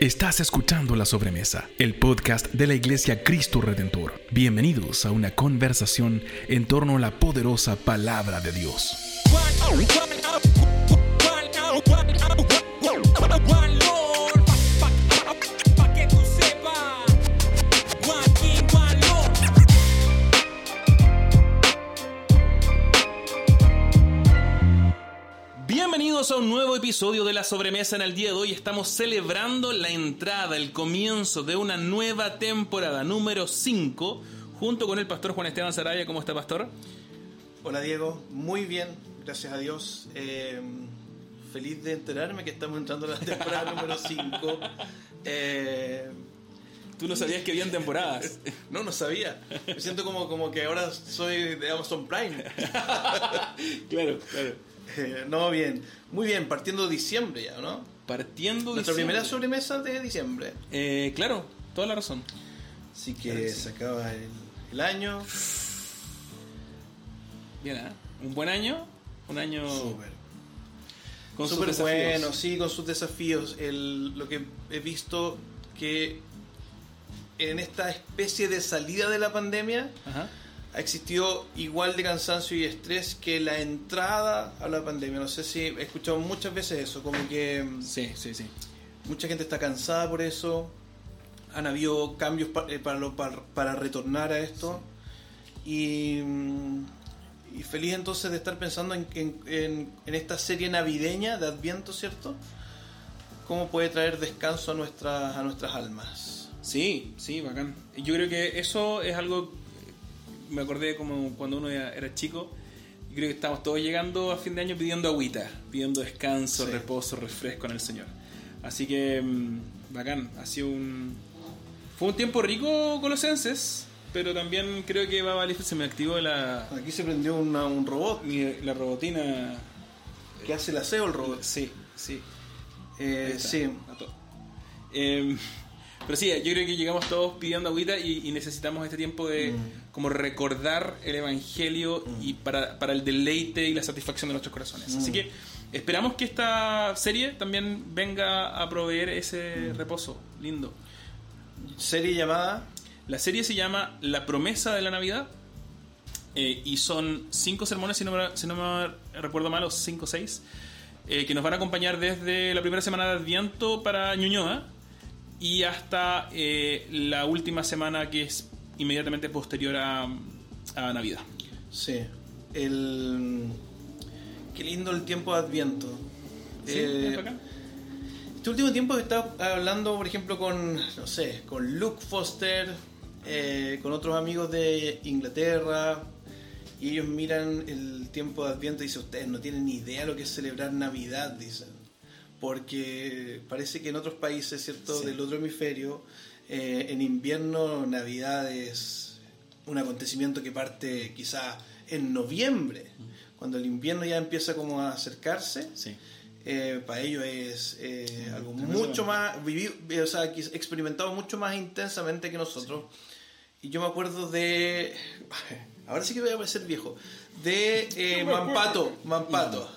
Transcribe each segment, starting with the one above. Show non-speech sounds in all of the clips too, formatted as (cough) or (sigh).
Estás escuchando La Sobremesa, el podcast de la Iglesia Cristo Redentor. Bienvenidos a una conversación en torno a la poderosa palabra de Dios. Episodio de La Sobremesa. En el día de hoy estamos celebrando la entrada, el comienzo de una nueva temporada, número 5, junto con el pastor Juan Esteban Saraya. ¿Cómo está, pastor? Hola Diego, muy bien, gracias a Dios. Eh, feliz de enterarme que estamos entrando a la temporada (laughs) número 5. Eh, Tú no sabías que habían temporadas. (laughs) no, no sabía. Me siento como, como que ahora soy de Amazon Prime. (laughs) claro, claro. (laughs) No, bien. Muy bien, partiendo diciembre ya, ¿no? Partiendo Nuestra diciembre. primera sobremesa de diciembre. Eh, claro, toda la razón. Así que Claro que sí. se acaba el, el año. (sighs) Bien, ¿eh? Un buen año. Un año Súper. con sus Súper desafíos. bueno, sí, con sus desafíos. El, lo que he visto que en esta especie de salida de la pandemia Ajá. Ha existido igual de cansancio y estrés que la entrada a la pandemia. No sé si he escuchado muchas veces eso, como que mm, Sí, sí, sí. mucha gente está cansada por eso. Han habido cambios eh, para, lo- para, para retornar a esto. Y, mm, y feliz entonces de estar pensando en, en- en- en esta serie navideña de Adviento, ¿cierto? ¿Cómo puede traer descanso a, nuestras a nuestras almas? Sí, sí, bacán. Yo creo que eso es algo. Me acordé como cuando uno era chico. Y creo que estamos todos llegando a fin de año pidiendo agüita, pidiendo descanso, Sí. reposo, refresco en el Señor. Así que, mm, bacán. Ha sido un. Fue un tiempo rico, colosenses. Pero también creo que va a valer. Se me activó la, Aquí se prendió una- un robot. mi- la robotina. que hace el aseo el robot? Sí, sí. Eh, sí. a. Eh, pero sí, yo creo que llegamos todos pidiendo agüita y, y necesitamos este tiempo de Mm. como recordar el evangelio y para, para el deleite y la satisfacción de nuestros corazones. Así Mm. que esperamos que esta serie también venga a proveer ese Mm. reposo lindo. Serie llamada La serie se llama La promesa de la Navidad eh, y son cinco sermones, si no me, si no me recuerdo mal, o cinco o seis, eh, que nos van a acompañar desde la primera semana de Adviento para Ñuñoa y hasta eh, la última semana que es inmediatamente posterior a, a Navidad. Sí, el... Qué lindo el tiempo de Adviento. ¿Sí? Eh, este último tiempo he estado hablando, por ejemplo, con, no sé, con Luke Foster, eh, con otros amigos de Inglaterra, y ellos miran el tiempo de Adviento y dicen, ustedes no tienen ni idea lo que es celebrar Navidad, dicen. Porque parece que en otros países, ¿cierto?, Sí. del otro hemisferio, eh, en invierno Navidad es un acontecimiento que parte quizá en noviembre, cuando el invierno ya empieza como a acercarse. Sí. Eh, para ellos es eh, algo mucho más vivido, o sea, experimentado mucho más intensamente que nosotros. Y yo me acuerdo de, (laughs) ahora sí que voy a parecer viejo, de (laughs) eh, Mampato, Mampato,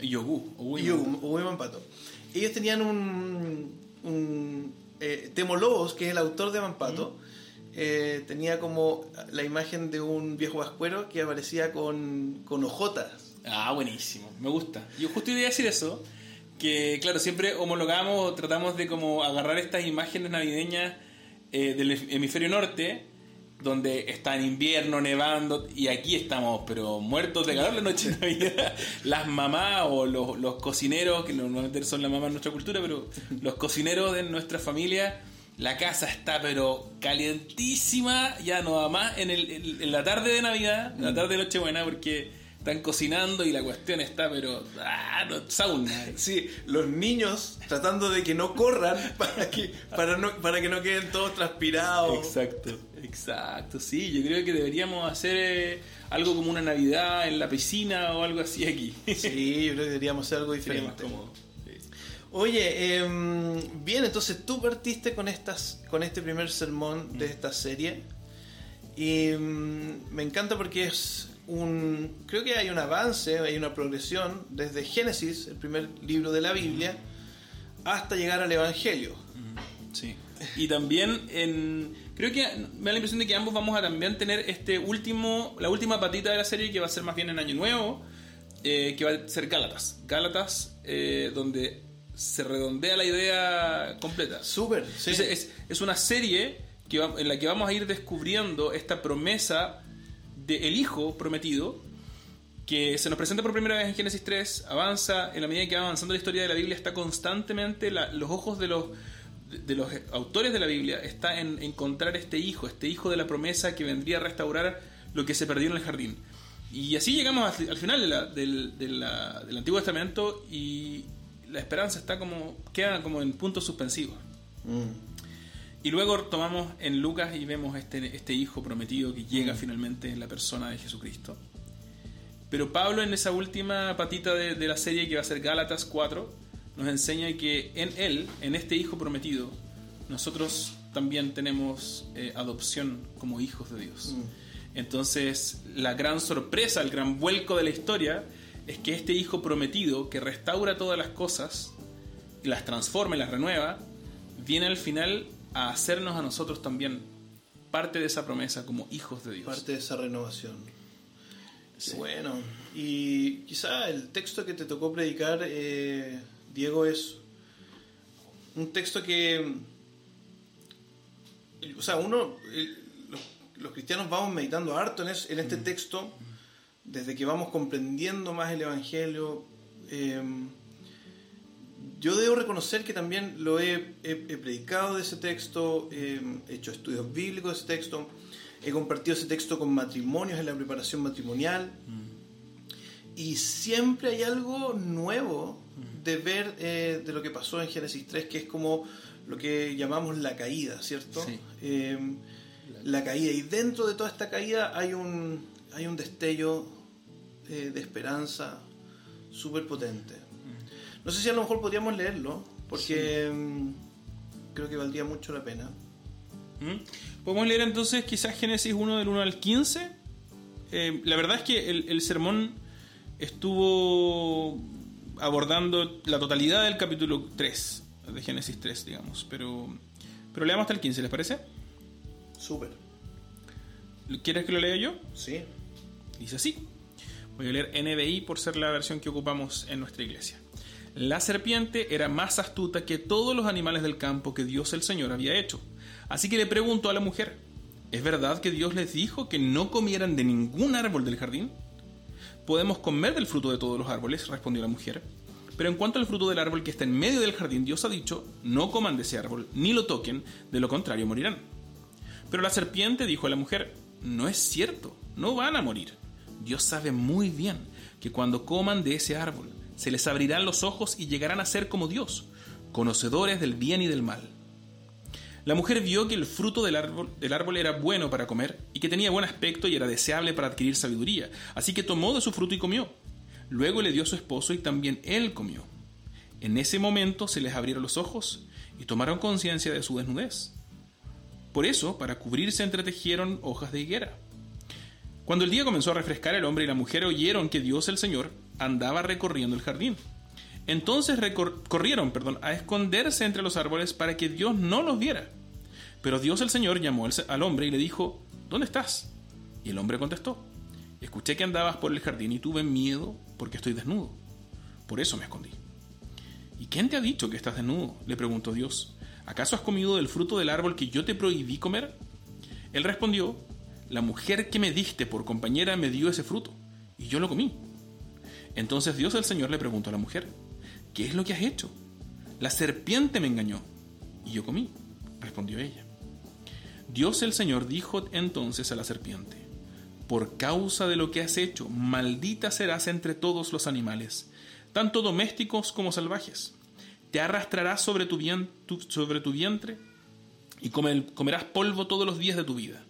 Yogu. o y Hugo- Hugo y Mampato. Ellos tenían un, un eh, Temo Lobos, que es el autor de Mampato, eh, tenía como la imagen de un viejo vascuero que aparecía con, con ojotas. Ah, buenísimo, me gusta. Yo justo iba a decir eso, que claro, siempre homologamos tratamos de como agarrar estas imágenes navideñas eh, del hemisferio norte, donde está en invierno, nevando, y aquí estamos, pero muertos de calor la noche de Navidad. (laughs) Las mamás o los, los cocineros, que normalmente son las mamás en nuestra cultura, pero los cocineros de nuestra familia, la casa está pero calientísima, ya no más en, el- en- en la tarde de Navidad, en la tarde de Nochebuena, porque están cocinando y la cuestión está pero... Ah, no, sauna. Sí, los niños tratando de que no corran (laughs) para que, para no, para que no queden todos transpirados. Exacto, exacto. Sí, yo creo que deberíamos hacer eh, algo como una Navidad en la piscina o algo así aquí. Sí, yo creo que deberíamos hacer algo Sería más diferente. cómodo. Sí. Oye, em, bien, entonces tú partiste con estas, con este primer sermón Mm. de esta serie y mm, me encanta porque es un, creo que hay un avance, hay una progresión desde Génesis, el primer libro de la Biblia, hasta llegar al Evangelio. Sí. Y también en, creo que me da la impresión de que ambos vamos a también tener este último, la última patita de la serie que va a ser más bien en Año Nuevo, eh, que va a ser Gálatas. Gálatas, eh, donde se redondea la idea completa. Súper, sí. Es, es una serie que va- en la que vamos a ir descubriendo esta promesa del Hijo prometido que se nos presenta por primera vez en Génesis 3, avanza, en la medida que va avanzando la historia de la Biblia, está constantemente, los ojos de los, de, de los autores de la Biblia, está en encontrar este hijo, este hijo de la promesa que vendría a restaurar lo que se perdió en el jardín. Y así llegamos al, al final de de la- del Antiguo Testamento y la esperanza está como, queda como en puntos suspensivos. Mm. Y luego tomamos en Lucas y vemos este, este hijo prometido que llega finalmente en la persona de Jesucristo. Pero Pablo en esa última patita de, de la serie que va a ser Gálatas 4, nos enseña que en él, en este hijo prometido, nosotros también tenemos eh, adopción como hijos de Dios. Entonces, la gran sorpresa, el gran vuelco de la historia es que este hijo prometido que restaura todas las cosas, las transforma y las renueva, viene al final a hacernos a nosotros también parte de esa promesa como hijos de Dios. Parte de esa renovación. Sí. Bueno, y quizá el texto que te tocó predicar, eh, Diego, es un texto que, o sea, uno, eh, los, los cristianos vamos meditando harto en, es- en este texto, desde que vamos comprendiendo más el Evangelio. eh, yo debo reconocer que también lo he, he- he predicado de ese texto, eh, he hecho estudios bíblicos de ese texto, he compartido ese texto con matrimonios en la preparación matrimonial y siempre hay algo nuevo de ver eh, de lo que pasó en Génesis 3, que es como lo que llamamos la caída, ¿cierto? Sí. Eh, la caída y dentro de toda esta caída hay un, hay un destello eh, de esperanza súper potente. No sé si a lo mejor podríamos leerlo, porque mm, creo que valdría mucho la pena. ¿Mm? Podemos leer entonces quizás Génesis 1 del 1 al 15. Eh, la verdad es que el, el sermón estuvo abordando la totalidad del capítulo 3 de Génesis 3, digamos. Pero, pero leamos hasta el 15, ¿les parece? Súper. ¿Quieres que lo lea yo? Sí. Dice así. Voy a leer NBI por ser la versión que ocupamos en nuestra iglesia. La serpiente era más astuta que todos los animales del campo que Dios el Señor había hecho. Así que le preguntó a la mujer, ¿es verdad que Dios les dijo que no comieran de ningún árbol del jardín? Podemos comer del fruto de todos los árboles, respondió la mujer. Pero en cuanto al fruto del árbol que está en medio del jardín, Dios ha dicho, no coman de ese árbol, ni lo toquen, de lo contrario morirán. Pero la serpiente dijo a la mujer, no es cierto, no van a morir. Dios sabe muy bien que cuando coman de ese árbol, se les abrirán los ojos y llegarán a ser como Dios, conocedores del bien y del mal. La mujer vio que el fruto del árbol, del árbol era bueno para comer y que tenía buen aspecto y era deseable para adquirir sabiduría, así que tomó de su fruto y comió. Luego le dio a su esposo y también él comió. En ese momento se les abrieron los ojos y tomaron conciencia de su desnudez. Por eso, para cubrirse, entretejieron hojas de higuera. Cuando el día comenzó a refrescar, el hombre y la mujer oyeron que Dios el Señor andaba recorriendo el jardín. Entonces corrieron perdón, a esconderse entre los árboles para que Dios no los viera. Pero Dios el Señor llamó al hombre y le dijo, ¿Dónde estás? Y el hombre contestó, Escuché que andabas por el jardín y tuve miedo porque estoy desnudo. Por eso me escondí. ¿Y quién te ha dicho que estás desnudo? le preguntó Dios. ¿Acaso has comido del fruto del árbol que yo te prohibí comer? Él respondió, La mujer que me diste por compañera me dio ese fruto, y yo lo comí. Entonces Dios el Señor le preguntó a la mujer, ¿qué es lo que has hecho? La serpiente me engañó, y yo comí, respondió ella. Dios el Señor dijo entonces a la serpiente, por causa de lo que has hecho, maldita serás entre todos los animales, tanto domésticos como salvajes. Te arrastrarás sobre tu, vientre y come- comerás polvo todos los días de tu vida.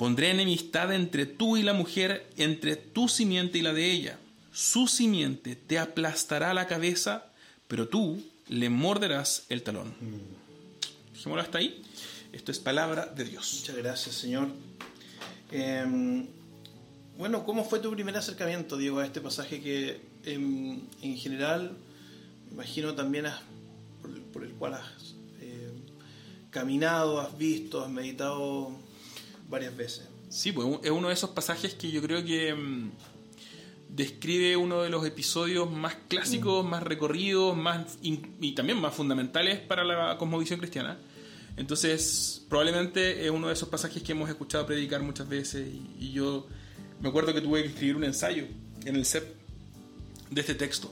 Pondré enemistad entre tú y la mujer, entre tu simiente y la de ella. Su simiente te aplastará la cabeza, pero tú le morderás el talón. Dejémoslo hasta ahí. Esto es palabra de Dios. Muchas gracias, Señor. Eh, bueno, ¿cómo fue tu primer acercamiento, Diego, a este pasaje que em, en general imagino también por, el cual has eh, caminado, has visto, has meditado varias veces. Sí, pues es uno de esos pasajes que yo creo que mm, describe uno de los episodios más clásicos, más recorridos, más y también más fundamentales para la cosmovisión cristiana. Entonces, probablemente es uno de esos pasajes que hemos escuchado predicar muchas veces y, yo me acuerdo que tuve que escribir un ensayo en el CEP de este texto.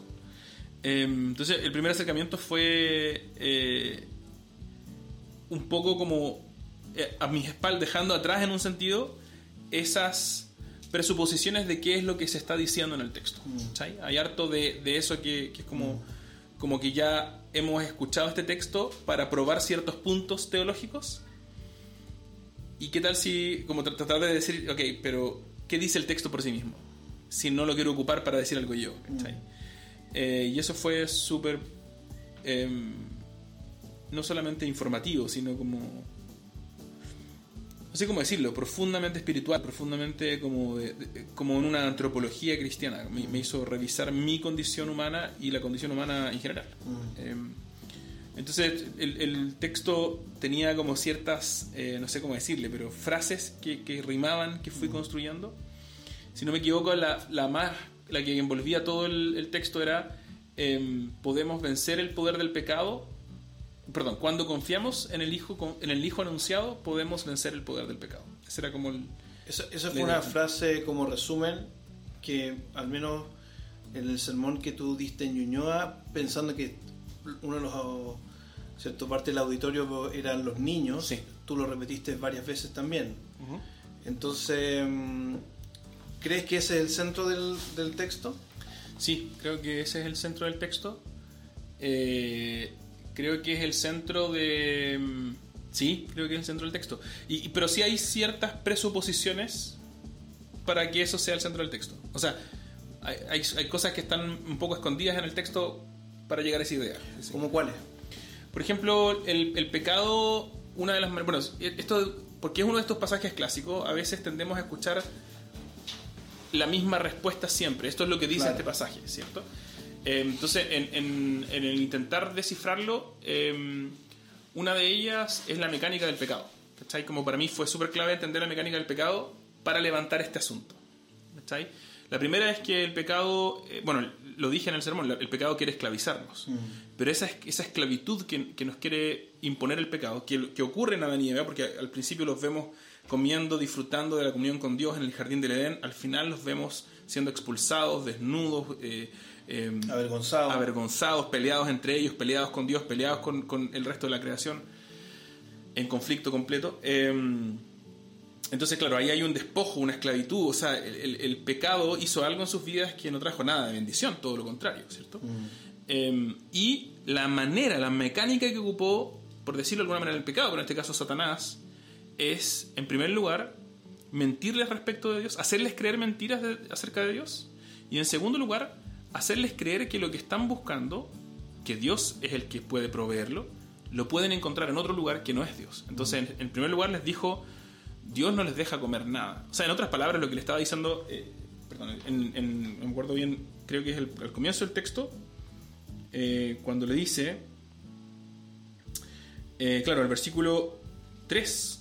Em, entonces, el primer acercamiento fue eh, un poco como a mis espaldas, dejando atrás en un sentido esas presuposiciones de qué es lo que se está diciendo en el texto. Mm. Hay harto de, eso que, es como, mm. como que ya hemos escuchado este texto para probar ciertos puntos teológicos. ¿Y qué tal si, como tratar de decir, ok, pero ¿qué dice el texto por sí mismo? Si no lo quiero ocupar para decir algo yo. Mm. Eh, y eso fue súper, em, no solamente informativo, sino como no sé cómo decirlo, profundamente espiritual, profundamente como, como en una antropología cristiana. Me, hizo revisar mi condición humana y la condición humana en general. Mm. Em, entonces el, texto tenía como ciertas, eh, no sé cómo decirle, pero frases que, que rimaban, que fui mm. construyendo. Si no me equivoco, la, la, más, la que envolvía todo el, texto era, em, podemos vencer el poder del pecado perdón, cuando confiamos en el Hijo, en el Hijo anunciado, podemos vencer el poder del pecado. Esa era como el... Esa, fue una frase como resumen que al menos en el sermón que tú diste en Ñuñoa, pensando que uno de los cierto parte del auditorio eran los niños, tú lo repetiste varias veces también. Entonces, mm, ¿crees que ese es el centro del, del, texto? Sí, creo que ese es el centro del texto. Eh, creo que es el centro de... Mm, sí, creo que es el centro del texto. Y, pero sí hay ciertas presuposiciones para que eso sea el centro del texto. O sea, hay, hay, cosas que están un poco escondidas en el texto para llegar a esa idea. ¿Cómo cuáles? Por ejemplo, el, el, pecado, una de las... Bueno, esto, porque es uno de estos pasajes clásicos, a veces tendemos a escuchar la misma respuesta siempre. Esto es lo que dice este pasaje, ¿cierto? Eh, entonces, en, el intentar descifrarlo, eh, una de ellas es la mecánica del pecado. ¿cachai? Como para mí fue súper clave entender la mecánica del pecado para levantar este asunto. ¿cachai? La primera es que el pecado, eh, bueno, lo dije en el sermón, el pecado quiere esclavizarnos. Mm. Pero esa, esa esclavitud que, nos quiere imponer el pecado, que, que ocurre en Adán y Eva, porque al principio los vemos comiendo, disfrutando de la comunión con Dios en el jardín del Edén, al final los vemos siendo expulsados, desnudos, Em, avergonzados. avergonzados, peleados entre ellos, peleados con Dios, peleados con, el resto de la creación, en conflicto completo. Em, entonces, claro, ahí hay un despojo, una esclavitud, o sea, el, pecado hizo algo en sus vidas que no trajo nada de bendición, todo lo contrario, ¿cierto? Mm. Em, y la manera, la mecánica que ocupó, por decirlo de alguna manera, el pecado, pero en este caso Satanás, es, en primer lugar, mentirles respecto de Dios, hacerles creer mentiras acerca de Dios, y en segundo lugar, hacerles creer que lo que están buscando, que Dios es el que puede proveerlo, lo pueden encontrar en otro lugar que no es Dios. Entonces, en, primer lugar les dijo, Dios no les deja comer nada. O sea, en otras palabras, lo que le estaba diciendo, eh, perdón, en, me acuerdo bien, creo que es el, comienzo del texto, eh, cuando le dice, eh, claro, el versículo 3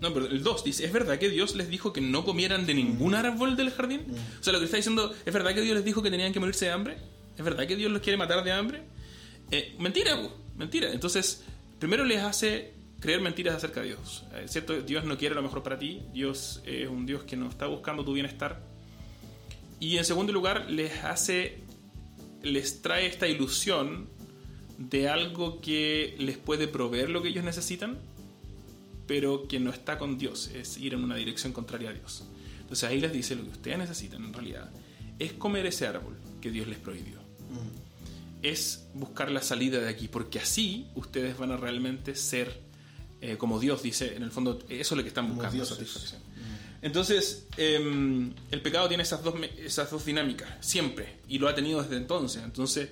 no, pero el 2 dice, ¿es verdad que Dios les dijo que no comieran de ningún árbol del jardín? O sea, lo que está diciendo, ¿es verdad que Dios les dijo que tenían que morirse de hambre? ¿Es verdad que Dios los quiere matar de hambre? Eh, mentira, mentira. Entonces, primero les hace creer mentiras acerca de Dios. Eh, ¿Cierto? Dios no quiere lo mejor para ti. Dios es un Dios que no está buscando tu bienestar. Y en segundo lugar, les hace, les trae esta ilusión de algo que les puede proveer lo que ellos necesitan pero que no está con Dios, es ir en una dirección contraria a Dios. Entonces ahí les dice lo que ustedes necesitan en realidad es comer ese árbol que Dios les prohibió. Mm. Es buscar la salida de aquí, porque así ustedes van a realmente ser eh, como Dios dice, en el fondo eso es lo que están buscando, satisfacción. Mm. Entonces, em, el pecado tiene esas dos, esas dos dinámicas, siempre, y lo ha tenido desde entonces. Entonces,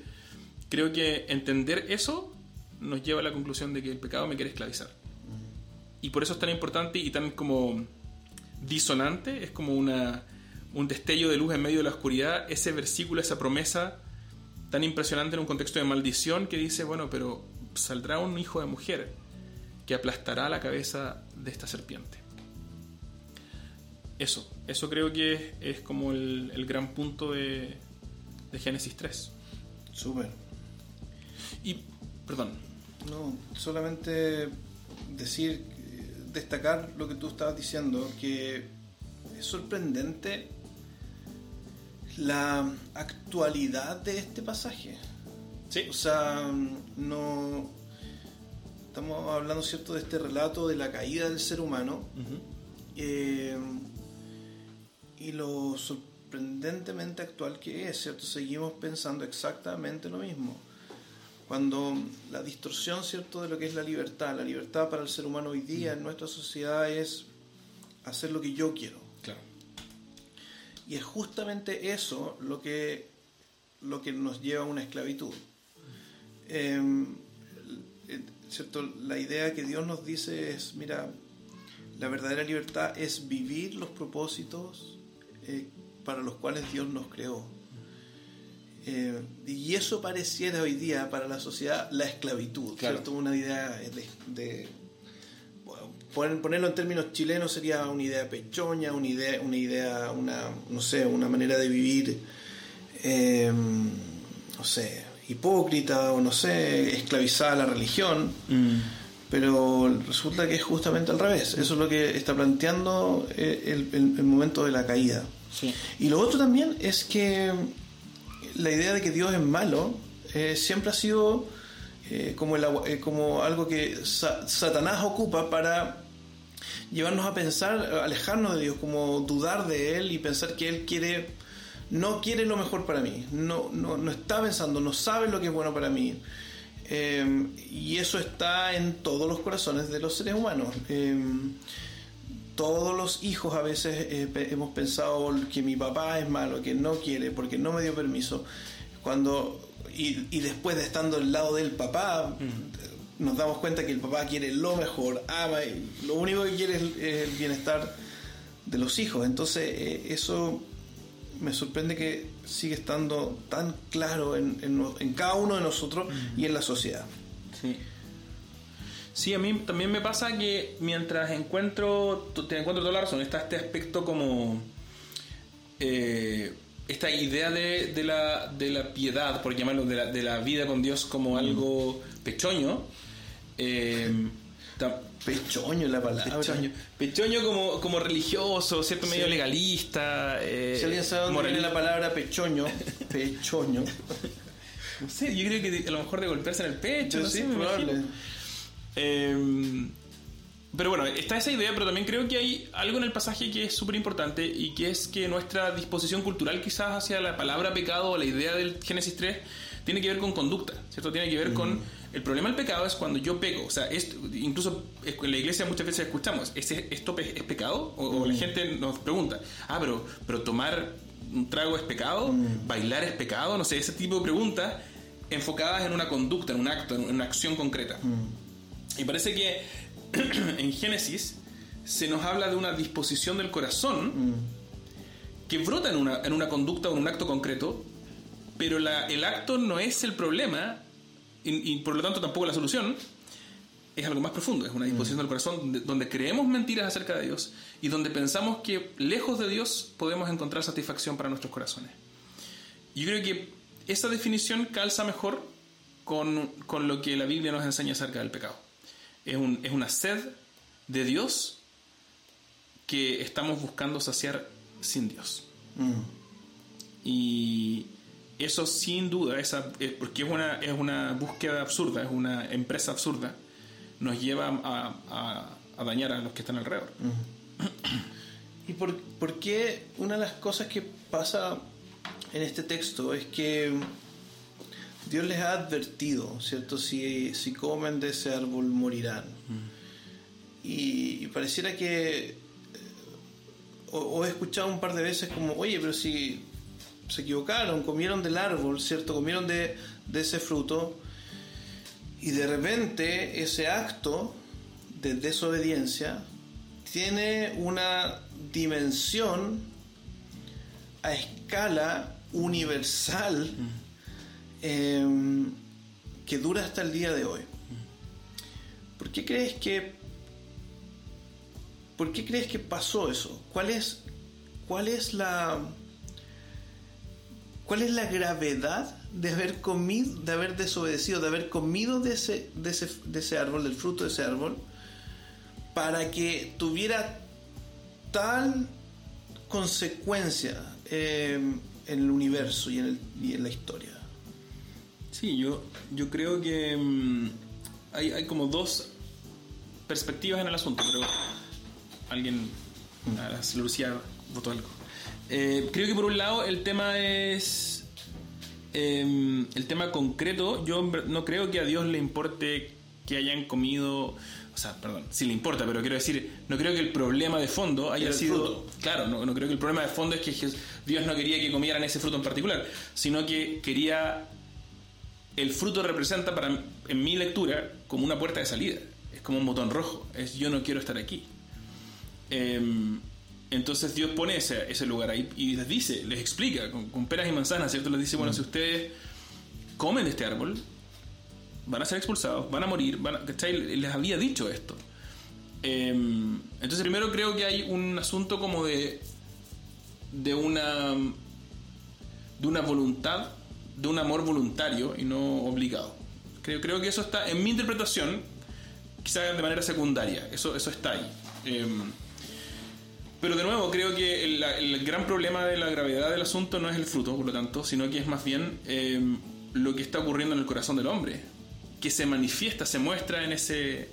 creo que entender eso nos lleva a la conclusión de que el pecado me quiere esclavizar y por eso es tan importante y tan como disonante, es como una, un destello de luz en medio de la oscuridad, ese versículo, esa promesa tan impresionante en un contexto de maldición que dice, bueno, pero saldrá un hijo de mujer que aplastará la cabeza de esta serpiente. Eso, eso creo que es, como el, gran punto de, de Génesis 3. Súper. Y, perdón. No, solamente decir, destacar lo que tú estabas diciendo, que es sorprendente la actualidad de este pasaje. Sí. O sea, no. Estamos hablando, ¿cierto?, de este relato de la caída del ser humano. Eh, y lo sorprendentemente actual que es, ¿cierto? Seguimos pensando exactamente lo mismo. Cuando la distorsión, ¿cierto?, de lo que es la libertad, la libertad para el ser humano hoy día en nuestra sociedad es hacer lo que yo quiero. Claro. Y es justamente eso lo que, lo que nos lleva a una esclavitud. Em, ¿cierto? La idea que Dios nos dice es, mira, la verdadera libertad es vivir los propósitos eh, para los cuales Dios nos creó. Eh, y eso pareciera hoy día para la sociedad la esclavitud, ¿cierto? Una idea de, ponerlo en términos chilenos sería una idea pechoña, una idea, una idea, una, no sé, una manera de vivir, eh, no sé, hipócrita o no sé, esclavizada a la religión. Mm. Pero resulta que es justamente al revés. Eso es lo que está planteando el, el momento de la caída. Y lo otro también es que la idea de que Dios es malo eh, siempre ha sido eh, como, el, eh, como algo que Satanás ocupa para llevarnos a pensar, alejarnos de Dios, como dudar de Él y pensar que Él quiere, no quiere lo mejor para mí, no, no, no está pensando, no sabe lo que es bueno para mí. y eso está en todos los corazones de los seres humanos todos los hijos a veces eh, hemos pensado que mi papá es malo, que no quiere, porque no me dio permiso. Cuando, y, después de estando al lado del papá, mm. nos damos cuenta que el papá quiere lo mejor, ama, y lo único que quiere es, el bienestar de los hijos. Entonces, eh, eso me sorprende que sigue estando tan claro en, en, cada uno de nosotros y en la sociedad. Sí. Sí, a mí también me pasa que mientras encuentro, te encuentro toda la razón, está este aspecto como... Eh, esta idea de, la, de, la, piedad, por llamarlo, de la, de la, vida con Dios como mm. algo pechoño. Eh, pechoño la palabra. Pechoño, como, como religioso, ¿cierto? Medio legalista. Eh, si alguien sabe dónde viene la palabra pechoño, (laughs) pechoño. no sé, yo creo que a lo mejor de golpearse en el pecho, no sé, probable. Em, pero bueno, está esa idea, pero también creo que hay algo en el pasaje que es súper importante y que es que nuestra disposición cultural quizás hacia la palabra pecado o la idea del Génesis 3 tiene que ver con conducta, ¿cierto? Tiene que ver con... Mm. El problema del pecado es cuando yo peco, o sea, esto, incluso en la iglesia muchas veces escuchamos, ¿esto es pecado? O, la mm. gente nos pregunta, ah, pero, pero tomar un trago es pecado, mm. bailar es pecado, no sé, ese tipo de preguntas enfocadas en una conducta, en un acto, en una acción concreta. Y parece que (clears throat) en Génesis se nos habla de una disposición del corazón que brota en una, en una conducta o en un acto concreto, pero la, el acto no es el problema y, por lo tanto tampoco la solución. Es algo más profundo, es una disposición del corazón donde, creemos mentiras acerca de Dios y donde pensamos que lejos de Dios podemos encontrar satisfacción para nuestros corazones. Yo creo que esa definición calza mejor con, con lo que la Biblia nos enseña acerca del pecado es, un, es una sed de Dios que estamos buscando saciar sin Dios. Mm. Y eso sin duda, esa, eh, porque es una, es una búsqueda absurda, es una empresa absurda, nos lleva a, a, dañar a los que están alrededor. Mm. ¿Y por, por, qué una de las cosas que pasa en este texto es que Dios les ha advertido, ¿cierto? Si, si comen de ese árbol morirán. Y, pareciera que, eh, o, he escuchado un par de veces como, oye, pero si se equivocaron, comieron del árbol, ¿cierto? Comieron de, de ese fruto. Y de repente ese acto de desobediencia tiene una dimensión a escala universal em, que dura hasta el día de hoy. ¿Por qué crees que ¿Por qué crees que pasó eso? ¿Cuál es cuál es la cuál es la gravedad de haber comido, de haber desobedecido, de haber comido de ese, de ese, de ese árbol, del fruto de ese árbol, para que tuviera tal consecuencia eh, en el universo y en, el- y en la historia? Sí, yo, yo creo que mm, hay, hay como dos perspectivas en el asunto, pero alguien, a la Lucía votó algo. Eh, creo que por un lado el tema es em, el tema concreto. Yo no creo que a Dios le importe que hayan comido, o sea, perdón, sí le importa, pero quiero decir, no creo que el problema de fondo haya sido, fruto. claro, no, no creo que el problema de fondo es que Dios no quería que comieran ese fruto en particular, sino que quería el fruto representa para en mi lectura como una puerta de salida. Es como un botón rojo. Es yo no quiero estar aquí. Em, entonces Dios pone ese, ese lugar ahí y les dice, les explica con, con peras y manzanas, ¿cierto? Les dice, bueno, si ustedes comen de este árbol, van a ser expulsados, van a morir, van. Les había dicho esto. Em, entonces primero creo que hay un asunto como de de una de una voluntad, de un amor voluntario y no obligado. Creo, creo que eso está, en mi interpretación, quizá de manera secundaria, eso, eso está ahí. Em, pero de nuevo, creo que el, el gran problema de la gravedad del asunto no es el fruto, por lo tanto, sino que es más bien em, lo que está ocurriendo en el corazón del hombre, que se manifiesta, se muestra en ese,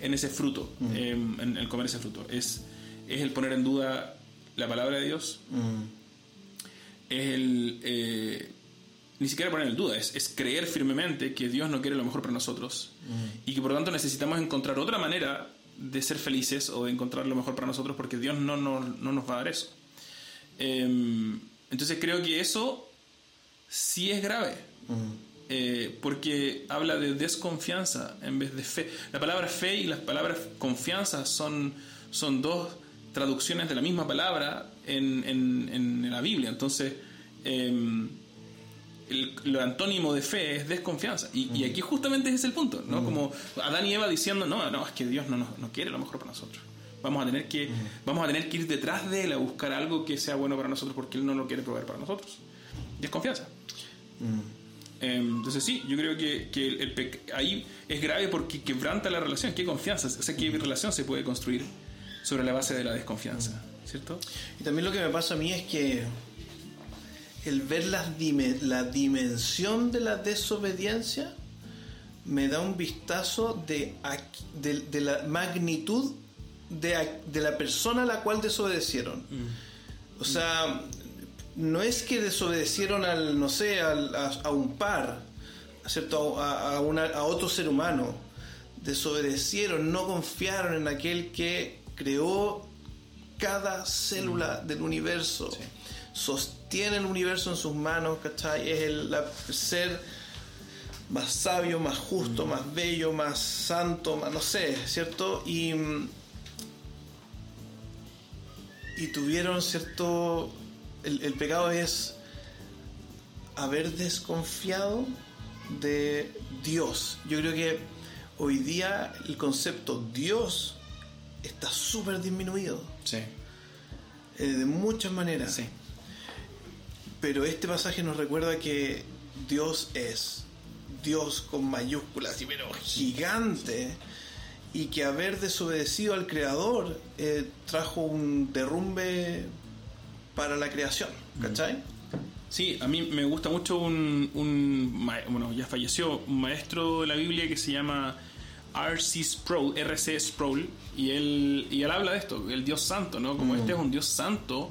en ese fruto, em, en el comer ese fruto. Es, es el poner en duda la palabra de Dios, es el eh, ni siquiera poner en duda, es, es creer firmemente que Dios no quiere lo mejor para nosotros y que por lo tanto necesitamos encontrar otra manera de ser felices o de encontrar lo mejor para nosotros porque Dios no, no, no nos va a dar eso. Em, entonces creo que eso sí es grave. Eh, porque habla de desconfianza en vez de fe. La palabra fe y las palabras confianza son, son dos traducciones de la misma palabra en, en- en la Biblia. Entonces, em, el, lo antónimo de fe es desconfianza. Y, y aquí justamente ese es el punto, ¿no? Como Adán y Eva diciendo, no, no, es que Dios no, nos- no quiere lo mejor para nosotros. Vamos a, tener que, vamos a tener que ir detrás de él a buscar algo que sea bueno para nosotros porque él no lo quiere proveer para nosotros. Desconfianza. Em, Entonces sí, yo creo que, que el pec- ahí es grave porque quebranta la relación. ¿Qué confianza? O sea, ¿qué relación se puede construir sobre la base de la desconfianza? ¿Cierto? Y también lo que me pasa a mí es que el ver las dime- la dimensión de la desobediencia me da un vistazo de, de, de la magnitud de, de la persona a la cual desobedecieron. O sea, no es que desobedecieron al, no sé, al- a, a un par, ¿cierto? A, a una- a otro ser humano. Desobedecieron, no confiaron en aquel que creó cada célula del universo. Sostiene el universo en sus manos, ¿cachai? Es el la- ser más sabio, más justo, más bello, más santo, más no sé, ¿cierto? Y, mm, y tuvieron, ¿cierto? El, el pecado es haber desconfiado de Dios. Yo creo que hoy día el concepto Dios está súper disminuido Sí. eh, de muchas maneras. Sí. Pero este pasaje nos recuerda que Dios es Dios con mayúsculas y pero gigante y que haber desobedecido al Creador eh, trajo un derrumbe para la creación, ¿cachai? Sí, a mí me gusta mucho un, un bueno, ya falleció, un maestro de la Biblia que se llama R.C. Sproul, R.C. Sproul, y él, y él habla de esto, el Dios santo, ¿no? Como este es un Dios santo,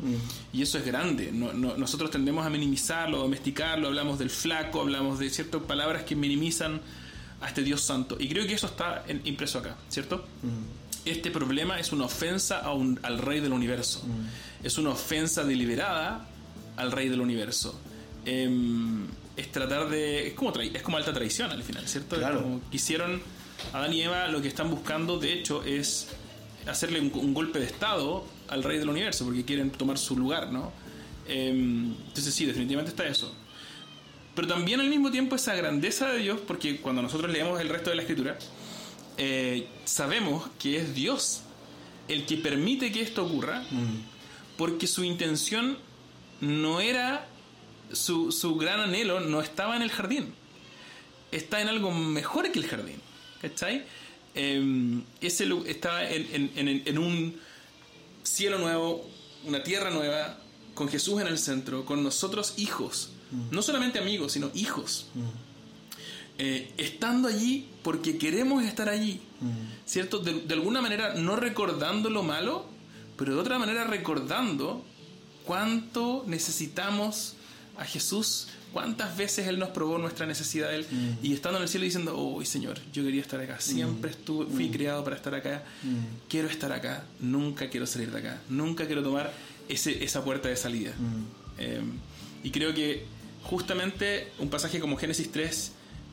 y eso es grande. No- no- nosotros tendemos a minimizarlo, a domesticarlo, hablamos del flaco, hablamos de ciertas palabras que minimizan a este Dios santo. Y creo que eso está en- impreso acá, ¿cierto? Este problema es una ofensa a un- al rey del universo. Es una ofensa deliberada al rey del universo. Em, es tratar de. Es como, es como alta traición al final, ¿cierto? Es Claro. como quisieron. Adán y Eva lo que están buscando, de hecho, es hacerle un, un golpe de estado al rey del universo, porque quieren tomar su lugar, ¿no? Em, entonces, sí, definitivamente está eso. pero también al mismo tiempo esa grandeza de Dios, porque cuando nosotros leemos el resto de la escritura, eh, sabemos que es Dios el que permite que esto ocurra, Mm. porque su intención no era, su, su gran anhelo no estaba en el jardín, está en algo mejor que el jardín, ¿cachai? Eh, ese estaba en, en- en- un cielo nuevo, una tierra nueva, con Jesús en el centro, con nosotros hijos, no solamente amigos, sino hijos, Eh, estando allí porque queremos estar allí, ¿cierto? De, de alguna manera no recordando lo malo, pero de otra manera recordando cuánto necesitamos a Jesús, cuántas veces Él nos probó nuestra necesidad de Él, y estando en el cielo diciendo, oh Señor, yo quería estar acá, siempre estuve, fui creado para estar acá, quiero estar acá, nunca quiero salir de acá, nunca quiero tomar ese, esa puerta de salida. Eh, y creo que justamente un pasaje como Génesis 3,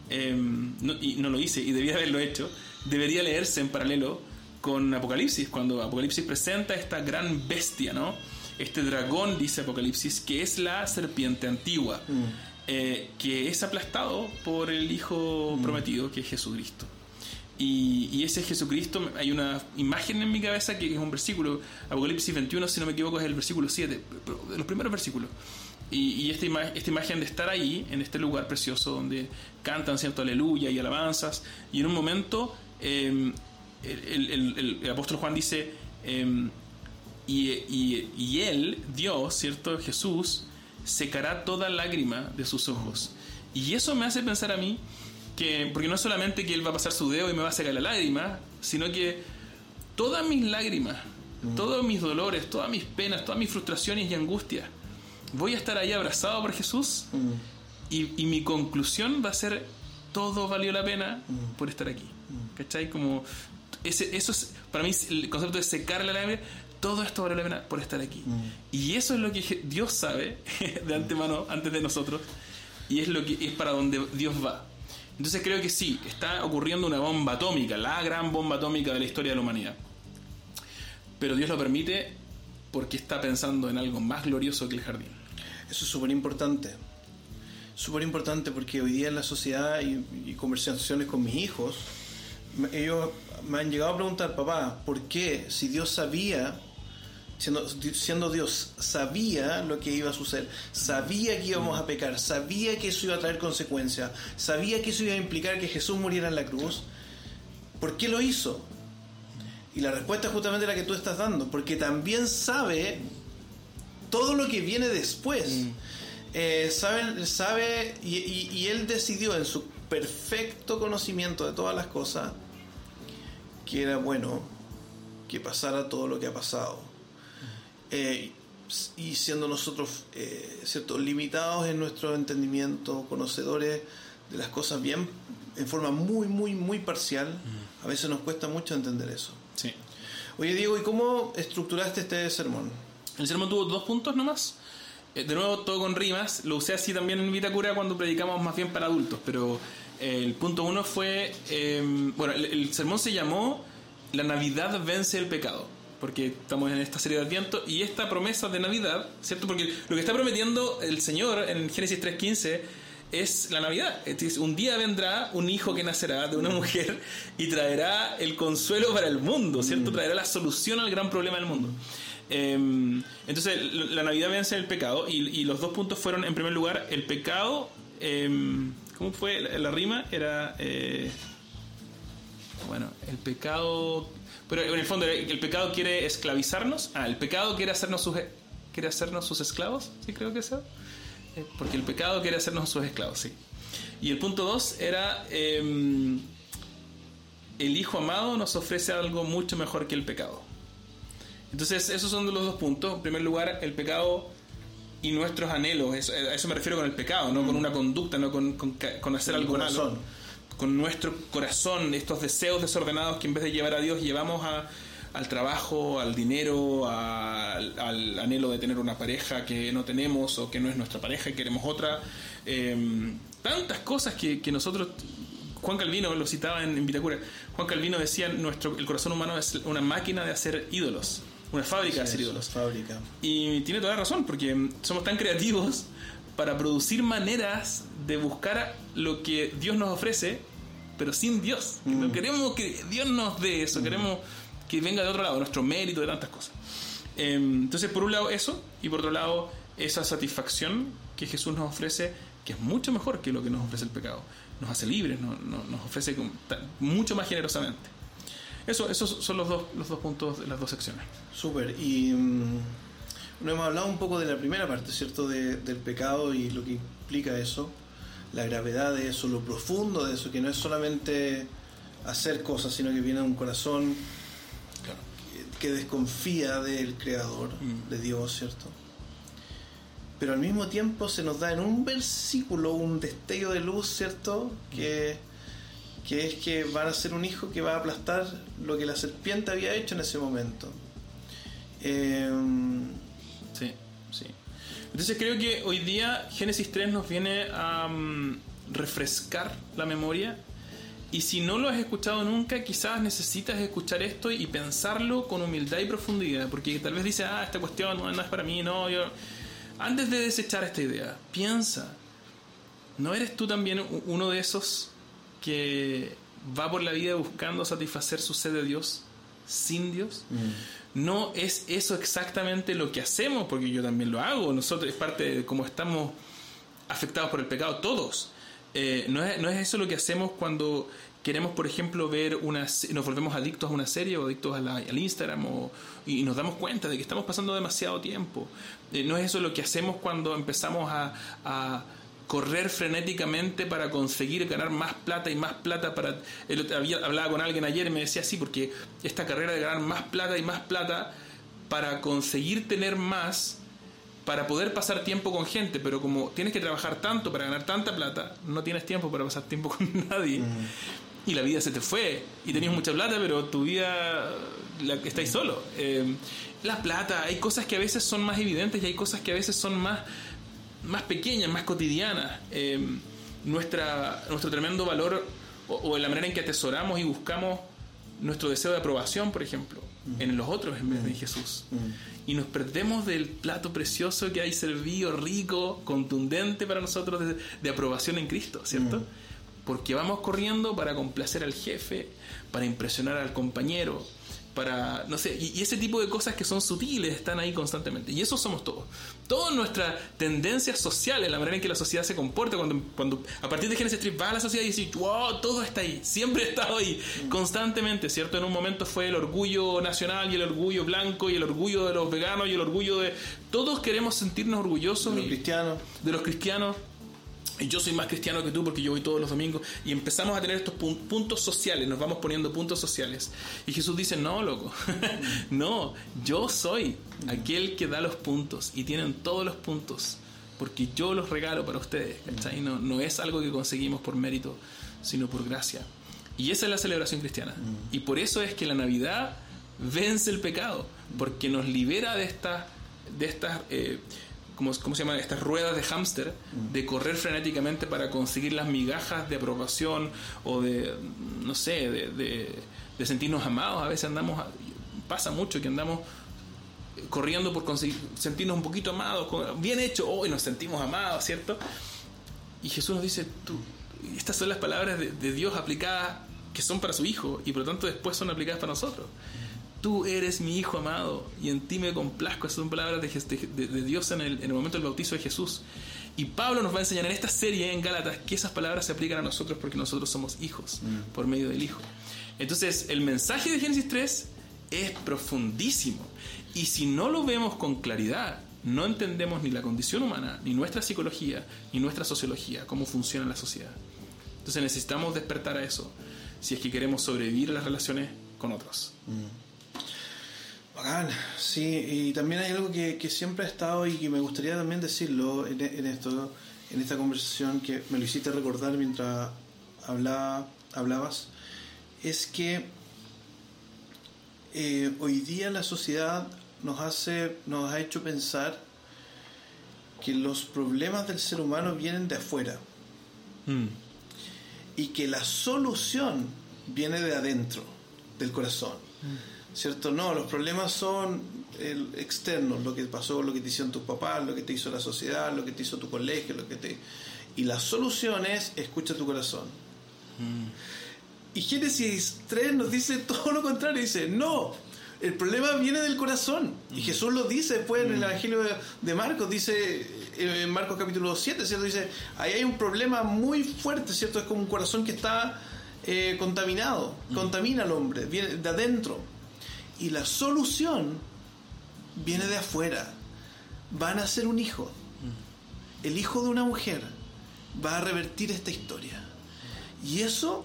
eh, no, y no lo hice y debía haberlo hecho, debería leerse en paralelo con Apocalipsis, cuando Apocalipsis presenta esta gran bestia, ¿no? Este dragón, dice Apocalipsis, que es la serpiente antigua, eh, que es aplastado por el Hijo prometido, que es Jesucristo. Y, y ese Jesucristo, hay una imagen en mi cabeza que es un versículo, Apocalipsis 21, si no me equivoco, es el versículo 7, pero de los primeros versículos. Y, y esta, ima- esta imagen de estar ahí, en este lugar precioso donde cantan, ¿cierto? Aleluya y alabanzas, y en un momento eh, el, el- el- el apóstol Juan dice, eh, y, y- y él, Dios, ¿cierto? Jesús, secará toda lágrima de sus ojos. Y eso me hace pensar a mí que, porque no es solamente que él va a pasar su dedo y me va a secar la lágrima, sino que todas mis lágrimas, todos mis dolores, todas mis penas, todas mis frustraciones y angustias, voy a estar ahí abrazado por Jesús y, y mi conclusión va a ser todo valió la pena por estar aquí. ¿Cachai? Como ese, eso es, para mí el concepto de secar la lágrima, todo esto valió la pena por estar aquí. Y eso es lo que Dios sabe (laughs) de antemano, antes de nosotros, y es lo que es para donde Dios va. Entonces creo que sí, está ocurriendo una bomba atómica, la gran bomba atómica de la historia de la humanidad. Pero Dios lo permite porque está pensando en algo más glorioso que el jardín. Eso es súper importante. Súper importante porque hoy día en la sociedad y, y conversaciones con mis hijos, ellos me han llegado a preguntar, papá, ¿por qué si Dios sabía, siendo, siendo Dios, sabía lo que iba a suceder, sabía que íbamos a pecar, sabía que eso iba a traer consecuencias, sabía que eso iba a implicar que Jesús muriera en la cruz, ¿por qué lo hizo? Y la respuesta es justamente la que tú estás dando, porque también sabe todo lo que viene después. Eh, sabe, sabe y, y- y él decidió en su perfecto conocimiento de todas las cosas que era bueno que pasara todo lo que ha pasado. Eh, y siendo nosotros eh, ¿cierto? limitados en nuestro entendimiento, conocedores de las cosas bien, en forma muy, muy, muy parcial, a veces nos cuesta mucho entender eso. Sí. Oye Diego, ¿y cómo estructuraste este sermón? El sermón tuvo dos puntos nomás. Eh, De nuevo, todo con rimas. Lo usé así también en Vitacura cuando predicamos más bien para adultos. Pero eh, el punto uno fue. eh, bueno, el, el sermón se llamó La Navidad vence el pecado. Porque estamos en esta serie de Adviento. Y esta promesa de Navidad, ¿cierto? Porque lo que está prometiendo el Señor en Génesis 3.15 es la Navidad. Un día vendrá un hijo que nacerá de una mujer y traerá el consuelo para el mundo, ¿cierto? Traerá la solución al gran problema del mundo. Eh, entonces, la Navidad vence el pecado y, los dos puntos fueron, en primer lugar, el pecado. eh, ¿Cómo fue la, la rima? Era. eh, bueno, el pecado. Pero en el fondo, el pecado quiere esclavizarnos. Ah, el pecado quiere hacernos sus, quiere hacernos sus esclavos. Sí, creo que eso. Eh, Porque el pecado quiere hacernos sus esclavos, sí. Y el punto dos era. eh, el Hijo amado nos ofrece algo mucho mejor que el pecado. Entonces, esos son los dos puntos. En primer lugar, el pecado y nuestros anhelos. Eso- a eso me refiero con el pecado, no con una conducta, no con, con hacer algo malo. Con nuestro corazón, estos deseos desordenados que en vez de llevar a Dios, llevamos a- al trabajo, al dinero, al, al anhelo de tener una pareja que no tenemos o que no es nuestra pareja y queremos otra. Eh, tantas cosas que, que nosotros Juan Calvino lo citaba en, en Vitacura. Juan Calvino decía, nuestro, el corazón humano es una máquina de hacer ídolos, una fábrica de hacer ídolos. Fábrica. Y tiene toda la razón, porque somos tan creativos para producir maneras de buscar lo que Dios nos ofrece, pero sin Dios. No Mm. queremos que Dios nos dé eso, queremos que venga de otro lado, nuestro mérito, de tantas cosas. Eh, entonces, por un lado eso, y por otro lado esa satisfacción que Jesús nos ofrece, que es mucho mejor que lo que nos ofrece el pecado. Nos hace libres, no- no- nos ofrece mucho más generosamente. Eso, esos son los dos, los dos puntos de las dos secciones. Súper. Y mm, no hemos hablado un poco de la primera parte, ¿cierto? De- del pecado y lo que implica eso, la gravedad de eso, lo profundo de eso, que no es solamente hacer cosas, sino que viene de un corazón que, que desconfía del Creador, Mm. de Dios, ¿cierto? Pero al mismo tiempo se nos da en un versículo un destello de luz, ¿cierto? Que, que es que van a ser un hijo que va a aplastar lo que la serpiente había hecho en ese momento. Sí. Entonces creo que hoy día Génesis 3 nos viene a mm, refrescar la memoria. Y si no lo has escuchado nunca, quizás necesitas escuchar esto y pensarlo con humildad y profundidad. Porque tal vez dice, ah, esta cuestión no, es para mí, no, yo... Antes de desechar esta idea, piensa, ¿no eres tú también uno de esos que va por la vida buscando satisfacer su sed de Dios sin Dios? no es eso exactamente lo que hacemos, porque yo también lo hago, nosotros es parte de cómo estamos afectados por el pecado, todos. Eh, no, es, no es eso lo que hacemos cuando queremos, por ejemplo, ver una, nos volvemos adictos a una serie o adictos a la- al Instagram o- y nos damos cuenta de que estamos pasando demasiado tiempo. Eh, no es eso lo que hacemos cuando empezamos a, a correr frenéticamente para conseguir ganar más plata y más plata para el otro- había, hablaba con alguien ayer y me decía así porque esta carrera de ganar más plata y más plata para conseguir tener más para poder pasar tiempo con gente, pero como tienes que trabajar tanto para ganar tanta plata, no tienes tiempo para pasar tiempo (laughs) con nadie. Y la vida se te fue. Y tenías mucha plata, pero tu vida la, estáis solo. Eh, la plata, hay cosas que a veces son más evidentes y hay cosas que a veces son más, más pequeñas, más cotidianas. Eh, nuestra, nuestro tremendo valor o, o en la manera en que atesoramos y buscamos nuestro deseo de aprobación, por ejemplo, en los otros en vez de en Jesús. Y nos perdemos del plato precioso que hay servido, rico, contundente para nosotros de, de aprobación en Cristo, ¿cierto? Porque vamos corriendo para complacer al jefe, para impresionar al compañero, para, no sé, y, y ese tipo de cosas que son sutiles están ahí constantemente. Y eso somos todos. Todas nuestras tendencias sociales, la manera en que la sociedad se comporta, cuando, cuando a partir de Genesis 3 va a la sociedad y dice, wow, todo está ahí, siempre (laughs) ha estado ahí, constantemente, ¿cierto? En un momento fue el orgullo nacional y el orgullo blanco y el orgullo de los veganos y el orgullo de... Todos queremos sentirnos orgullosos los y- cristianos. de los cristianos. Yo soy más cristiano que tú porque yo voy todos los domingos. Y empezamos a tener estos pun- puntos sociales, nos vamos poniendo puntos sociales. Y Jesús dice, no, loco, (laughs) no, yo soy aquel que da los puntos y tienen todos los puntos. Porque yo los regalo para ustedes. ¿cachai? No, no es algo que conseguimos por mérito, sino por gracia. Y esa es la celebración cristiana. Y por eso es que la Navidad vence el pecado. Porque nos libera de estas... De estas eh, ¿cómo, cómo se llaman? Estas ruedas de hámster, de correr frenéticamente para conseguir las migajas de aprobación o de, no sé, de, de- de sentirnos amados. A veces andamos, pasa mucho que andamos corriendo por conseguir, sentirnos un poquito amados, bien hecho, hoy nos sentimos amados, ¿cierto? Y Jesús nos dice, tú, estas son las palabras de, de Dios aplicadas que son para su Hijo y por lo tanto después son aplicadas para nosotros. Tú eres mi Hijo amado y en ti me complazco. Esas son palabras de, de- de Dios en el, en el momento del bautizo de Jesús. Y Pablo nos va a enseñar en esta serie en Gálatas que esas palabras se aplican a nosotros porque nosotros somos hijos por medio del Hijo. Entonces el mensaje de Génesis 3 es profundísimo. Y si no lo vemos con claridad, no entendemos ni la condición humana, ni nuestra psicología, ni nuestra sociología, cómo funciona la sociedad. Entonces necesitamos despertar a eso si es que queremos sobrevivir a las relaciones con otros. Bacán, sí, y también hay algo que, que siempre ha estado y que me gustaría también decirlo en, en esto, en esta conversación que me lo hiciste recordar mientras hablaba, hablabas, es que eh, hoy día la sociedad nos hace, nos ha hecho pensar que los problemas del ser humano vienen de afuera Mm. y que la solución viene de adentro, del corazón. ¿Cierto? No, los problemas son el, externos, lo que pasó, lo que te hicieron tus papás, lo que te hizo la sociedad, lo que te hizo tu colegio, lo que te... Y la solución es, escucha tu corazón. Y Génesis 3 nos dice (laughs) todo lo contrario, dice, no, el problema viene del corazón. Y Jesús lo dice después en el Evangelio de- de Marcos, dice eh, en Marcos capítulo 7, ¿cierto? Dice, ahí hay un problema muy fuerte, ¿cierto? Es como un corazón que está eh, contaminado, contamina al hombre, viene de adentro. Y la solución viene de afuera. Van a ser un hijo. El hijo de una mujer va a revertir esta historia. Y eso,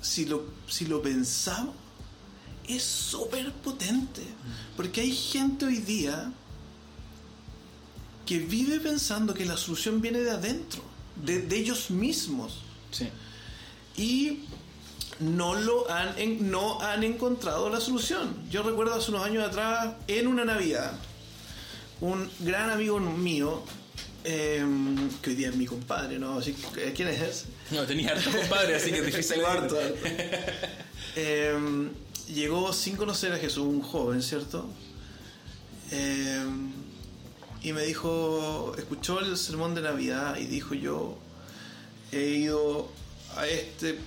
si lo, si lo pensamos, es súper potente. Porque hay gente hoy día que vive pensando que la solución viene de adentro, de, de ellos mismos. Sí. Y no lo han, en- no han encontrado la solución. Yo recuerdo hace unos años atrás, en una Navidad, un gran amigo mío, eh, que hoy día es mi compadre, ¿no? Así que, ¿Quién es? No, tenía harto compadre, así que difícil. Harto, harto. Eh, llegó sin conocer a Jesús, un joven, ¿cierto? Eh, y me dijo, escuchó el sermón de Navidad y dijo yo, he ido a este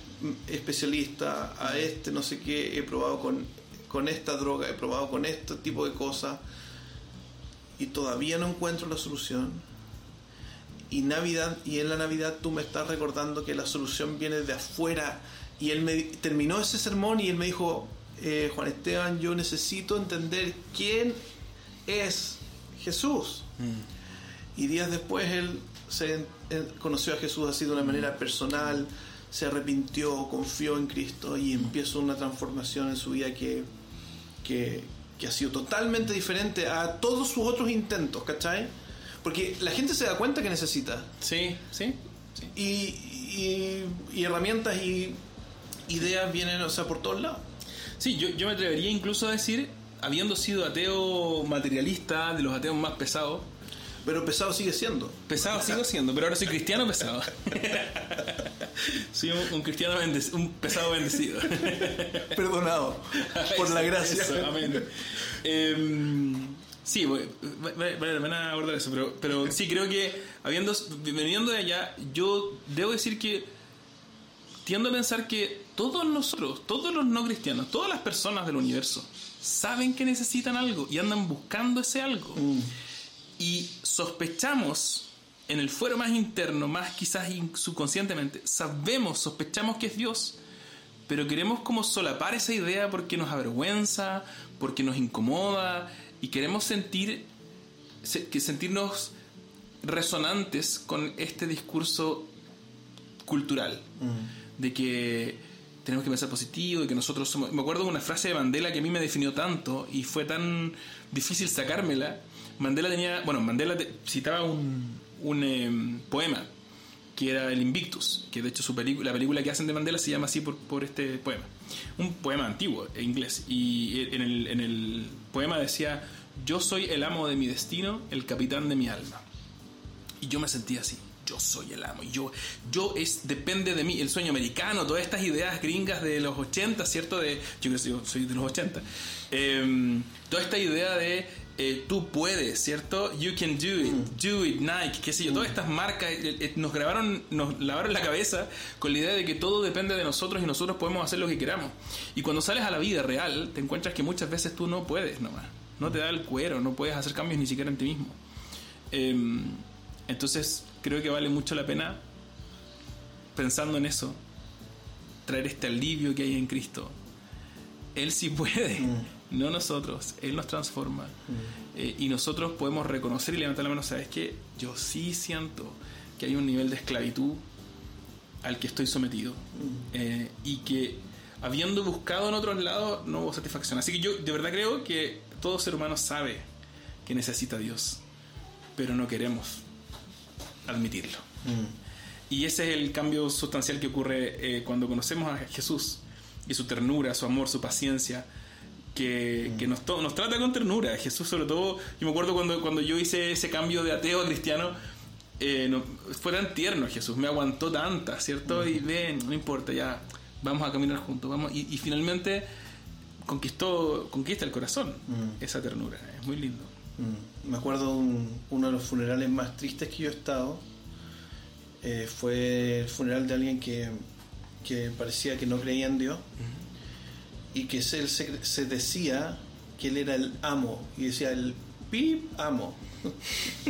especialista, a este no sé qué, he probado con, con esta droga, he probado con este tipo de cosas y todavía no encuentro la solución. Y Navidad, y en la Navidad tú me estás recordando que la solución viene de afuera. Y él me terminó ese sermón y él me dijo, eh, Juan Esteban, yo necesito entender quién es Jesús. Y días después él se él conoció a Jesús así de una manera personal, se arrepintió, confió en Cristo y empieza una transformación en su vida que, que, que ha sido totalmente diferente a todos sus otros intentos, ¿cachai? Porque la gente se da cuenta que necesita Sí, sí. sí. y, y- y herramientas y ideas vienen, o sea, por todos lados. Sí, yo, yo me atrevería incluso a decir, habiendo sido ateo materialista, de los ateos más pesados, Pero pesado sigue siendo. pesado sigo siendo, pero ahora soy cristiano pesado. (laughs) soy un, un cristiano bendecido, un pesado bendecido. (laughs) Perdonado por la gracia. Eso, amén. Em, sí, voy- va- va- vale la pena abordar eso, pero, pero sí, creo que habiendo, veniendo de allá, yo debo decir que tiendo a pensar que todos nosotros, todos los no cristianos, todas las personas del universo, saben que necesitan algo y andan buscando ese algo. Mm. Y sospechamos en el fuero más interno, más quizás subconscientemente, sabemos, sospechamos que es Dios, pero queremos como solapar esa idea porque nos avergüenza, porque nos incomoda y queremos sentir se- que sentirnos resonantes con este discurso cultural de que tenemos que pensar positivo, de que nosotros somos... Me acuerdo de una frase de Mandela que a mí me definió tanto y fue tan difícil sacármela. Mandela tenía... Bueno, Mandela citaba un, un em, poema que era el Invictus, que de hecho su la película que hacen de Mandela se llama así por, por este poema. Un poema antiguo, en inglés. Y en el, en el poema decía, yo soy el amo de mi destino, el capitán de mi alma. Y yo me sentía así. Yo soy el amo. Yo, yo es, depende de mí. El sueño americano, todas estas ideas gringas de los 80, ¿cierto? De, yo creo que soy de los 80. Em, toda esta idea de eh, tú puedes, ¿cierto? You can do it. Do it, Nike, qué sé yo. Todas estas marcas eh, eh, nos grabaron, nos lavaron la cabeza con la idea de que todo depende de nosotros y nosotros podemos hacer lo que queramos. Y cuando sales a la vida real, te encuentras que muchas veces tú no puedes nomás. No te da el cuero, no puedes hacer cambios ni siquiera en ti mismo. Em, entonces creo que vale mucho la pena, pensando en eso, traer este alivio que hay en Cristo. Él sí puede, no nosotros. Él nos transforma. Eh, y nosotros podemos reconocer y levantar la mano, ¿sabes qué? Yo sí siento que hay un nivel de esclavitud al que estoy sometido. Eh, y que habiendo buscado en otros lados no hubo satisfacción. Así que yo de verdad creo que todo ser humano sabe que necesita a Dios, pero no queremos admitirlo. Y ese es el cambio sustancial que ocurre eh, cuando conocemos a Jesús y su ternura, su amor, su paciencia, que, que nos, nos trata con ternura. Jesús sobre todo, yo me acuerdo cuando, cuando yo hice ese cambio de ateo a cristiano, eh, no- fue tan tierno Jesús, me aguantó tanta, ¿cierto? Y ven, no importa, ya, vamos a caminar juntos, vamos y, y finalmente conquistó conquista el corazón Mm. esa ternura, es muy lindo. Mm, Me acuerdo un- uno de los funerales más tristes que yo he estado. eh, fue el funeral de alguien que, que parecía que no creía en Dios y que él se, se decía que él era el amo y decía el pi amo. (laughs)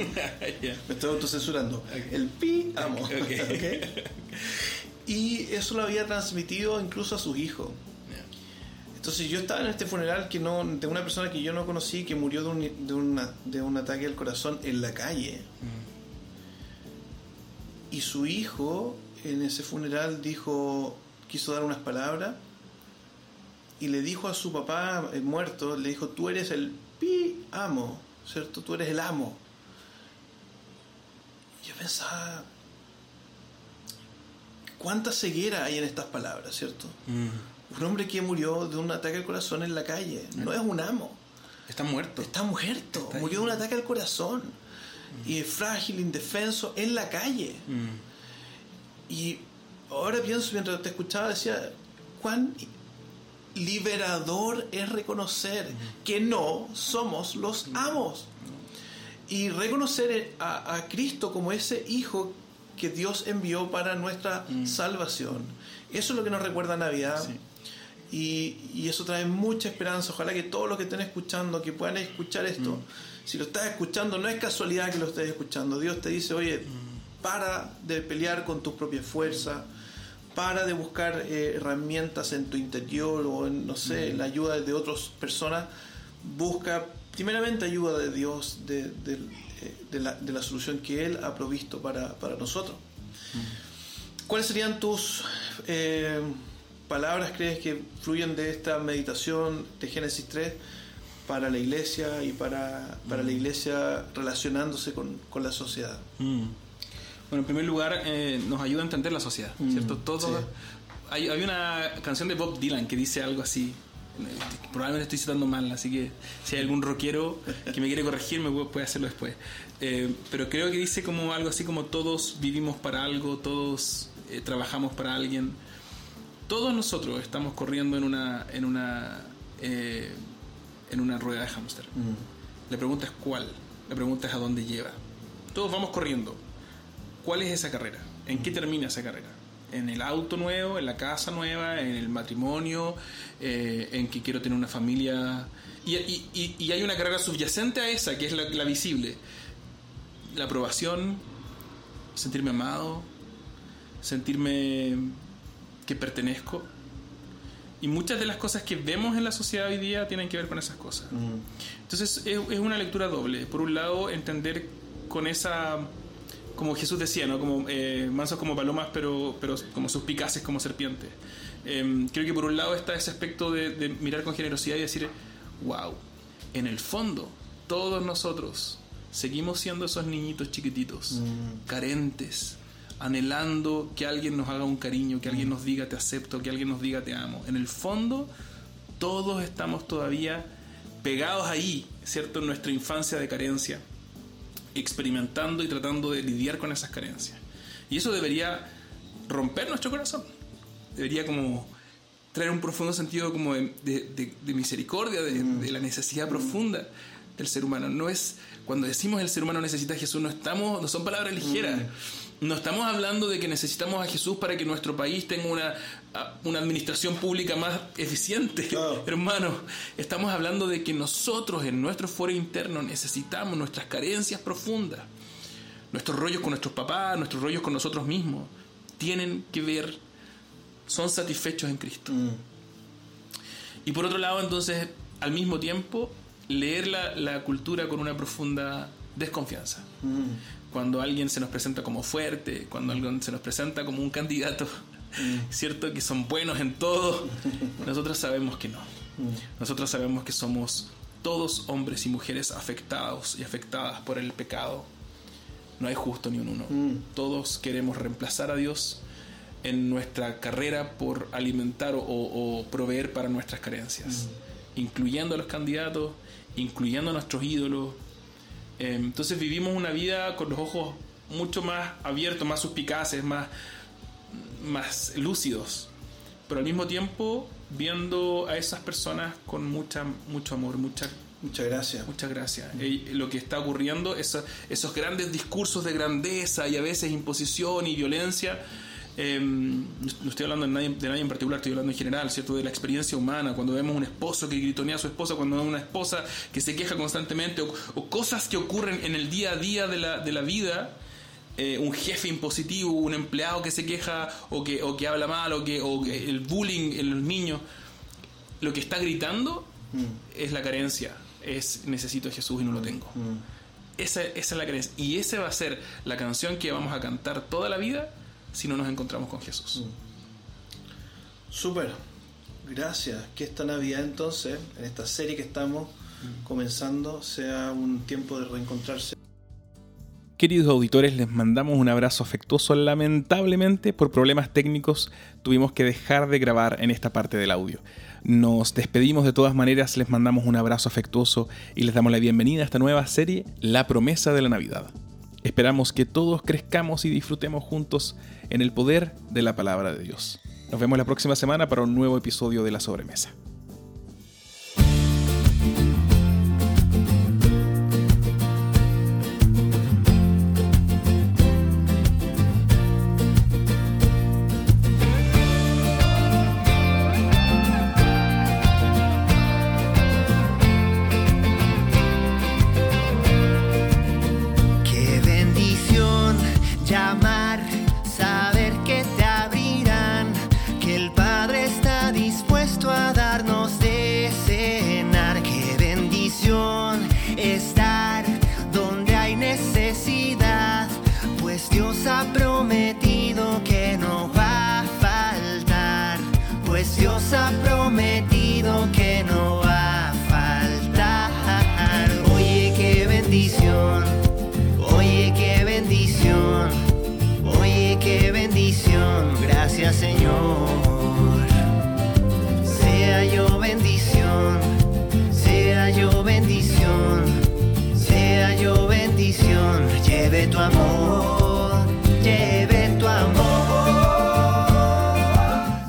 Me estoy autocensurando. El pi amo. (laughs) (laughs) Y eso lo había transmitido incluso a sus hijos. Entonces yo estaba en este funeral que no, de una persona que yo no conocí que murió de un, de una- de un ataque al corazón en la calle. Y su hijo en ese funeral dijo, quiso dar unas palabras y le dijo a su papá eh, muerto, le dijo, tú eres el pi amo, ¿cierto? Tú eres el amo. Yo pensaba, ¿cuánta ceguera hay en estas palabras, ¿cierto? Mm. Un hombre que murió de un ataque al corazón en la calle, no es un amo. Está muerto. Está muerto, Está murió de un ataque al corazón. Y es frágil, indefenso, en la calle. Mm. Y ahora pienso, mientras te escuchaba, decía, cuán liberador es reconocer que no somos los amos. Y reconocer a, a Cristo como ese Hijo que Dios envió para nuestra salvación. Eso es lo que nos recuerda Navidad. Sí. Y, y eso trae mucha esperanza. Ojalá que todos los que estén escuchando, que puedan escuchar esto, si lo estás escuchando, no es casualidad que lo estés escuchando. Dios te dice, oye, para de pelear con tus propias fuerzas, para de buscar eh, herramientas en tu interior o en, no sé, la ayuda de otras personas. Busca primeramente ayuda de Dios, de, de- eh, de la, de la solución que Él ha provisto para, para nosotros. ¿Cuáles serían tus eh, palabras, crees, que fluyen de esta meditación de Génesis 3 para la iglesia y para, para la iglesia relacionándose con, con la sociedad? Mm. Bueno, en primer lugar, eh, nos ayuda a entender la sociedad, Mm, ¿cierto? Todo. sí. Hay, hay una canción de Bob Dylan que dice algo así. eh, Probablemente estoy citando mal, así que si hay algún rockero que me quiere corregir, me puede hacerlo después. Eh, pero creo que dice como algo así como todos vivimos para algo, todos eh, trabajamos para alguien. Todos nosotros estamos corriendo en una en una eh, en una rueda de hámster. La pregunta es cuál. La pregunta es a dónde lleva. Todos vamos corriendo. ¿Cuál es esa carrera? ¿En qué termina esa carrera? ¿En el auto nuevo? ¿En la casa nueva? ¿En el matrimonio? eh, ¿En que quiero tener una familia? Y, y- y- hay una carrera subyacente a esa, que es la, la visible. La aprobación, sentirme amado, sentirme que pertenezco. Y muchas de las cosas que vemos en la sociedad hoy día tienen que ver con esas cosas. Entonces es, es una lectura doble. Por un lado, entender con esa, como Jesús decía, ¿no? como eh, mansos como palomas, pero, pero como suspicaces como serpientes. Eh, creo que por un lado está ese aspecto de, de mirar con generosidad y decir, wow, en el fondo, todos nosotros seguimos siendo esos niñitos chiquititos, carentes, anhelando que alguien nos haga un cariño, que alguien nos diga te acepto, que alguien nos diga te amo. En el fondo, todos estamos todavía pegados ahí, ¿cierto? En nuestra infancia de carencia, experimentando y tratando de lidiar con esas carencias. Y eso debería romper nuestro corazón. Debería como traer un profundo sentido como de, de- de- de misericordia, de, de la necesidad profunda del ser humano. No es cuando decimos el ser humano necesita a Jesús, no estamos, no son palabras ligeras. No estamos hablando de que necesitamos a Jesús para que nuestro país tenga una, una administración pública más eficiente, Claro. (laughs) hermano. Estamos hablando de que nosotros en nuestro foro interno necesitamos nuestras carencias profundas. Nuestros rollos con nuestros papás, nuestros rollos con nosotros mismos, tienen que ver, son satisfechos en Cristo. Y por otro lado, entonces, al mismo tiempo, leer la, la cultura con una profunda desconfianza. Cuando alguien se nos presenta como fuerte, cuando alguien se nos presenta como un candidato, ¿cierto? Que son buenos en todo, nosotros sabemos que no. Nosotros sabemos que somos todos hombres y mujeres afectados y afectadas por el pecado. No hay justo ni un uno. Todos queremos reemplazar a Dios en nuestra carrera por alimentar o, o proveer para nuestras carencias, incluyendo a los candidatos, incluyendo a nuestros ídolos. Eh, Entonces vivimos una vida con los ojos mucho más abiertos, más suspicaces, más, más lúcidos pero al mismo tiempo viendo a esas personas con mucha, mucho amor, mucha Muchas gracias. Muchas gracias. Eh, lo que está ocurriendo, esos, esos grandes discursos de grandeza y a veces imposición y violencia, eh, no estoy hablando de nadie, de nadie en particular, estoy hablando en general, ¿cierto? De la experiencia humana, cuando vemos un esposo que gritonea a su esposa, cuando vemos una esposa que se queja constantemente, o, o cosas que ocurren en el día a día de la, de la vida, eh, un jefe impositivo, un empleado que se queja o que, o que habla mal, o que, o que el bullying en los niños, lo que está gritando Mm, es la carencia, es necesito a Jesús y no lo tengo. mm. Esa, esa es la creencia. Y esa va a ser la canción que vamos a cantar toda la vida si no nos encontramos con Jesús. Súper. Gracias. Que esta Navidad entonces, en esta serie que estamos comenzando, sea un tiempo de reencontrarse. Queridos auditores, les mandamos un abrazo afectuoso. Lamentablemente, por problemas técnicos, tuvimos que dejar de grabar en esta parte del audio. Nos despedimos de todas maneras, les mandamos un abrazo afectuoso y les damos la bienvenida a esta nueva serie, La promesa de la Navidad. Esperamos que todos crezcamos y disfrutemos juntos en el poder de la palabra de Dios. Nos vemos la próxima semana para un nuevo episodio de La Sobremesa. Ha prometido que no va a faltar. Oye, qué bendición. Oye, qué bendición. Oye, qué bendición. Gracias, Señor. Sea yo bendición. Sea yo bendición. Sea yo bendición. Lleve tu amor. Lleve tu amor.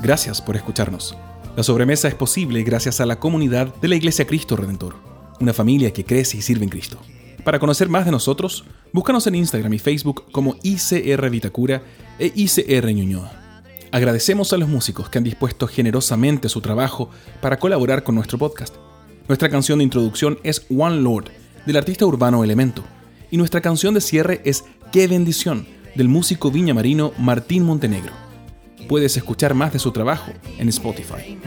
Gracias por escucharnos. La sobremesa es posible gracias a la comunidad de la Iglesia Cristo Redentor, una familia que crece y sirve en Cristo. Para conocer más de nosotros, búscanos en Instagram y Facebook como ICR Vitacura e ICR Ñuñoa. Agradecemos a los músicos que han dispuesto generosamente su trabajo para colaborar con nuestro podcast. Nuestra canción de introducción es One Lord, del artista urbano Elemento, y nuestra canción de cierre es Qué bendición, del músico viñamarino Martín Montenegro. Puedes escuchar más de su trabajo en Spotify.